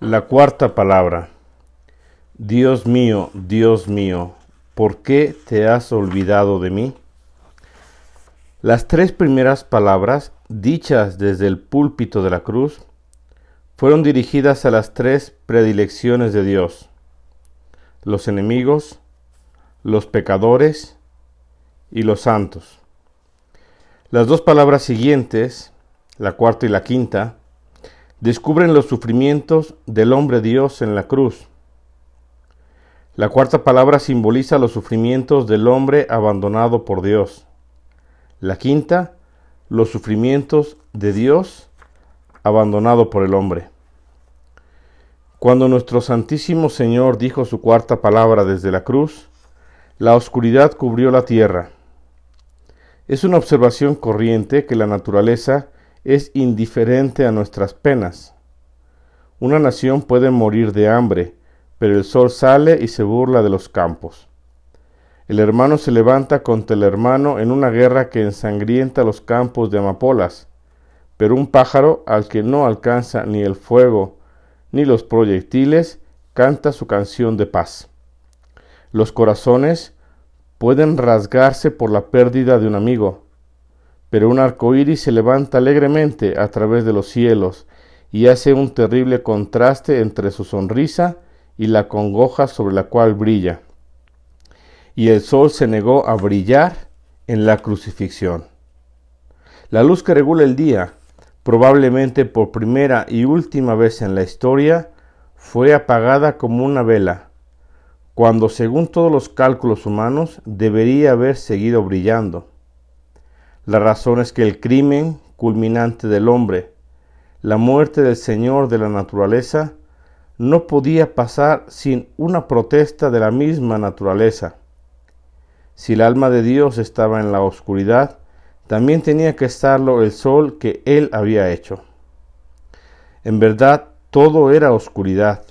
La cuarta palabra. Dios mío, Dios mío, ¿por qué te has olvidado de mí? Las tres primeras palabras, dichas desde el púlpito de la cruz, fueron dirigidas a las tres predilecciones de Dios, los enemigos, los pecadores y los santos. Las dos palabras siguientes, la cuarta y la quinta, descubren los sufrimientos del hombre Dios en la cruz. La cuarta palabra simboliza los sufrimientos del hombre abandonado por Dios. La quinta, los sufrimientos de Dios abandonado por el hombre. Cuando nuestro Santísimo Señor dijo su cuarta palabra desde la cruz, la oscuridad cubrió la tierra. Es una observación corriente que la naturaleza es indiferente a nuestras penas. Una nación puede morir de hambre, pero el sol sale y se burla de los campos. El hermano se levanta contra el hermano en una guerra que ensangrienta los campos de amapolas, pero un pájaro al que no alcanza ni el fuego ni los proyectiles canta su canción de paz. Los corazones pueden rasgarse por la pérdida de un amigo, pero un arco iris se levanta alegremente a través de los cielos y hace un terrible contraste entre su sonrisa y la congoja sobre la cual brilla. Y el sol se negó a brillar en la crucifixión. La luz que regula el día, probablemente por primera y última vez en la historia, fue apagada como una vela, cuando según todos los cálculos humanos debería haber seguido brillando. La razón es que el crimen culminante del hombre, la muerte del Señor de la naturaleza, no podía pasar sin una protesta de la misma naturaleza. Si el alma de Dios estaba en la oscuridad, también tenía que estarlo el sol que Él había hecho. En verdad, todo era oscuridad.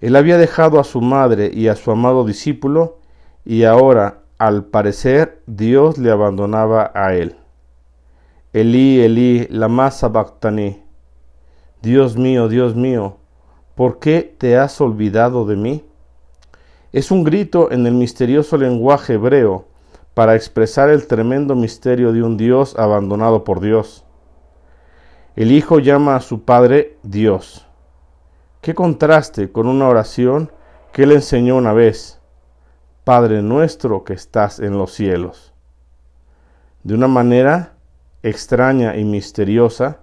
Él había dejado a su madre y a su amado discípulo, y ahora al parecer Dios le abandonaba a él. Elí, Elí, lama sabachthani. Dios mío, Dios mío, ¿por qué te has olvidado de mí? Es un grito en el misterioso lenguaje hebreo para expresar el tremendo misterio de un Dios abandonado por Dios. El Hijo llama a su Padre Dios. Qué contraste con una oración que él enseñó una vez. Padre nuestro que estás en los cielos. De una manera extraña y misteriosa,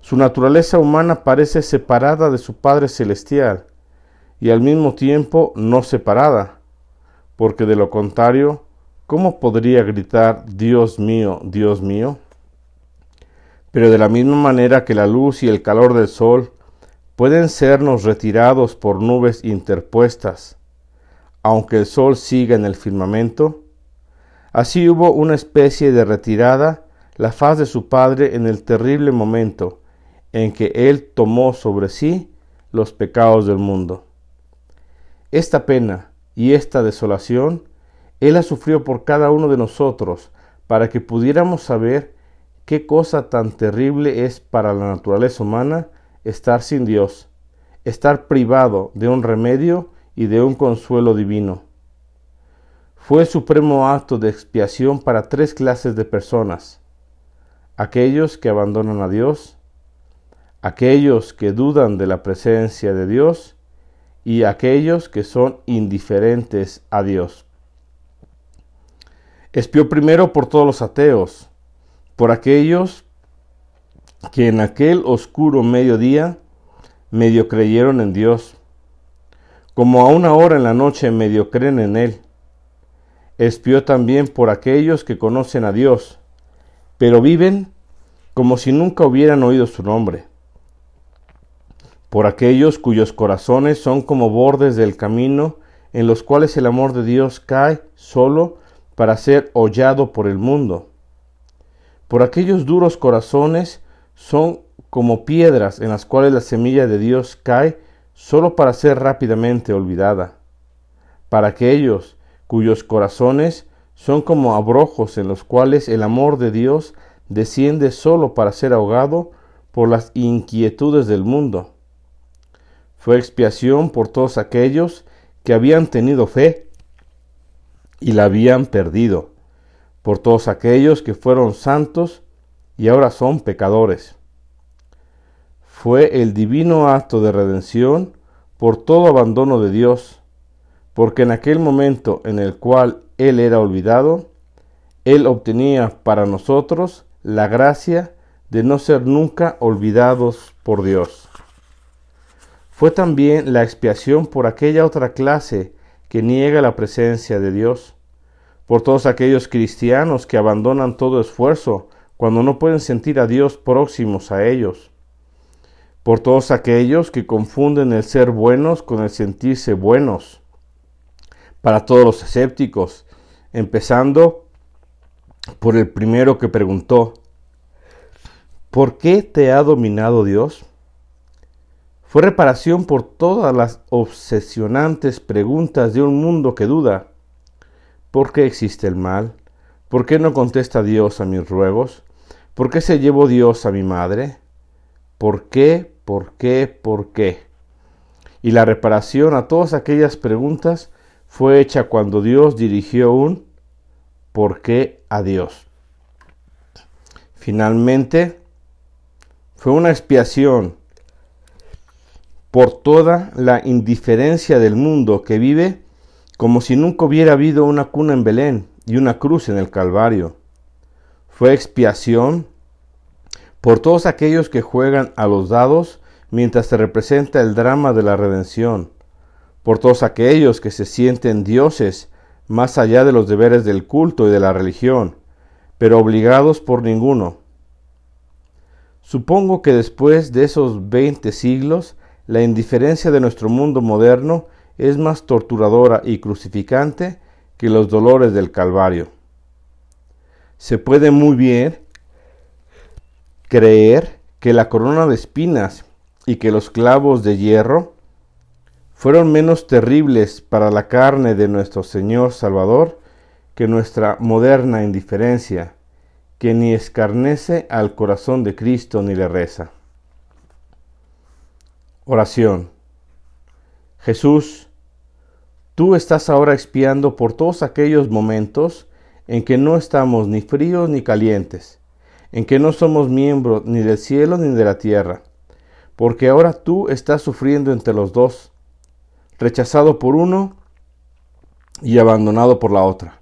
su naturaleza humana parece separada de su Padre Celestial y al mismo tiempo no separada, porque de lo contrario, ¿cómo podría gritar Dios mío, Dios mío? Pero de la misma manera que la luz y el calor del sol pueden sernos retirados por nubes interpuestas, aunque el sol siga en el firmamento? Así hubo una especie de retirada la faz de su padre en el terrible momento en que él tomó sobre sí los pecados del mundo. Esta pena y esta desolación él la sufrió por cada uno de nosotros para que pudiéramos saber qué cosa tan terrible es para la naturaleza humana estar sin Dios, estar privado de un remedio y de un consuelo divino. Fue supremo acto de expiación para tres clases de personas. Aquellos que abandonan a Dios, aquellos que dudan de la presencia de Dios y aquellos que son indiferentes a Dios. Espió primero por todos los ateos, por aquellos que en aquel oscuro mediodía medio creyeron en Dios, como a una hora en la noche medio creen en Él. Espió también por aquellos que conocen a Dios, pero viven como si nunca hubieran oído su nombre. Por aquellos cuyos corazones son como bordes del camino en los cuales el amor de Dios cae solo para ser hollado por el mundo. Por aquellos duros corazones son como piedras en las cuales la semilla de Dios cae solo para ser rápidamente olvidada, para aquellos cuyos corazones son como abrojos en los cuales el amor de Dios desciende solo para ser ahogado por las inquietudes del mundo. Fue expiación por todos aquellos que habían tenido fe y la habían perdido, por todos aquellos que fueron santos y ahora son pecadores. Fue el divino acto de redención por todo abandono de Dios, porque en aquel momento en el cual Él era olvidado, Él obtenía para nosotros la gracia de no ser nunca olvidados por Dios. Fue también la expiación por aquella otra clase que niega la presencia de Dios, por todos aquellos cristianos que abandonan todo esfuerzo cuando no pueden sentir a Dios próximos a ellos, por todos aquellos que confunden el ser buenos con el sentirse buenos, para todos los escépticos, empezando por el primero que preguntó, ¿Por qué te ha dominado Dios? Fue reparación por todas las obsesionantes preguntas de un mundo que duda. ¿Por qué existe el mal? ¿Por qué no contesta Dios a mis ruegos? ¿Por qué se llevó Dios a mi madre? ¿Por qué? ¿Por qué? ¿Por qué? Y la reparación a todas aquellas preguntas fue hecha cuando Dios dirigió un ¿por qué a Dios? Finalmente, fue una expiación por toda la indiferencia del mundo que vive como si nunca hubiera habido una cuna en Belén y una cruz en el Calvario. Fue expiación por todos aquellos que juegan a los dados mientras se representa el drama de la redención, por todos aquellos que se sienten dioses más allá de los deberes del culto y de la religión, pero obligados por ninguno, Supongo que después de esos veinte siglos, la indiferencia de nuestro mundo moderno es más torturadora y crucificante que los dolores del Calvario. Se puede muy bien creer que la corona de espinas y que los clavos de hierro fueron menos terribles para la carne de nuestro Señor Salvador que nuestra moderna indiferencia que ni escarnece al corazón de Cristo ni le reza. Oración. Jesús, tú estás ahora expiando por todos aquellos momentos en que no estamos ni fríos ni calientes, en que no somos miembros ni del cielo ni de la tierra, porque ahora tú estás sufriendo entre los dos, rechazado por uno y abandonado por la otra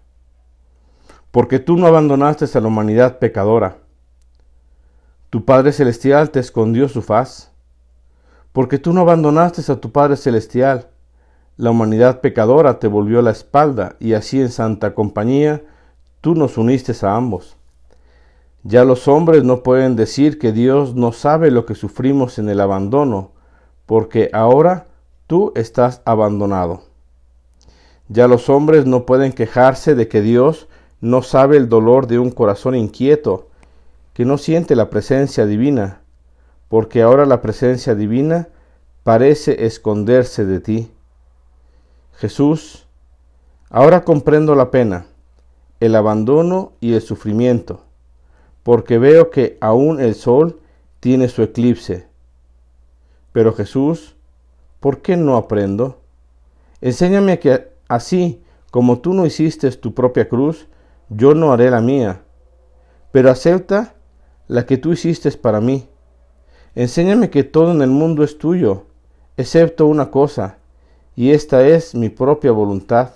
porque tú no abandonaste a la humanidad pecadora. Tu Padre Celestial te escondió su faz, porque tú no abandonaste a tu Padre Celestial. La humanidad pecadora te volvió la espalda y así en santa compañía tú nos uniste a ambos. Ya los hombres no pueden decir que Dios no sabe lo que sufrimos en el abandono, porque ahora tú estás abandonado. Ya los hombres no pueden quejarse de que Dios no sabe el dolor de un corazón inquieto, que no siente la presencia divina, porque ahora la presencia divina parece esconderse de ti. Jesús, ahora comprendo la pena, el abandono y el sufrimiento, porque veo que aún el sol tiene su eclipse. Pero Jesús, ¿por qué no aprendo? Enséñame que así como tú no hiciste tu propia cruz, yo no haré la mía, pero acepta la que tú hiciste para mí. Enséñame que todo en el mundo es tuyo, excepto una cosa, y esta es mi propia voluntad.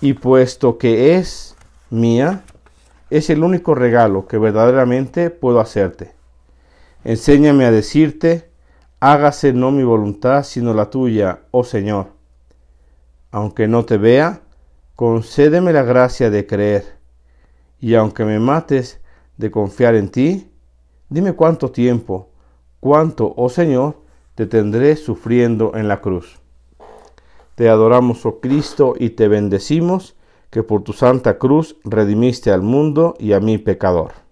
Y puesto que es mía, es el único regalo que verdaderamente puedo hacerte. Enséñame a decirte, hágase no mi voluntad, sino la tuya, oh Señor. Aunque no te vea, concédeme la gracia de creer, y aunque me mates de confiar en ti, dime cuánto tiempo, cuánto, oh Señor, te tendré sufriendo en la cruz. Te adoramos, oh Cristo, y te bendecimos, que por tu santa cruz redimiste al mundo y a mi pecador.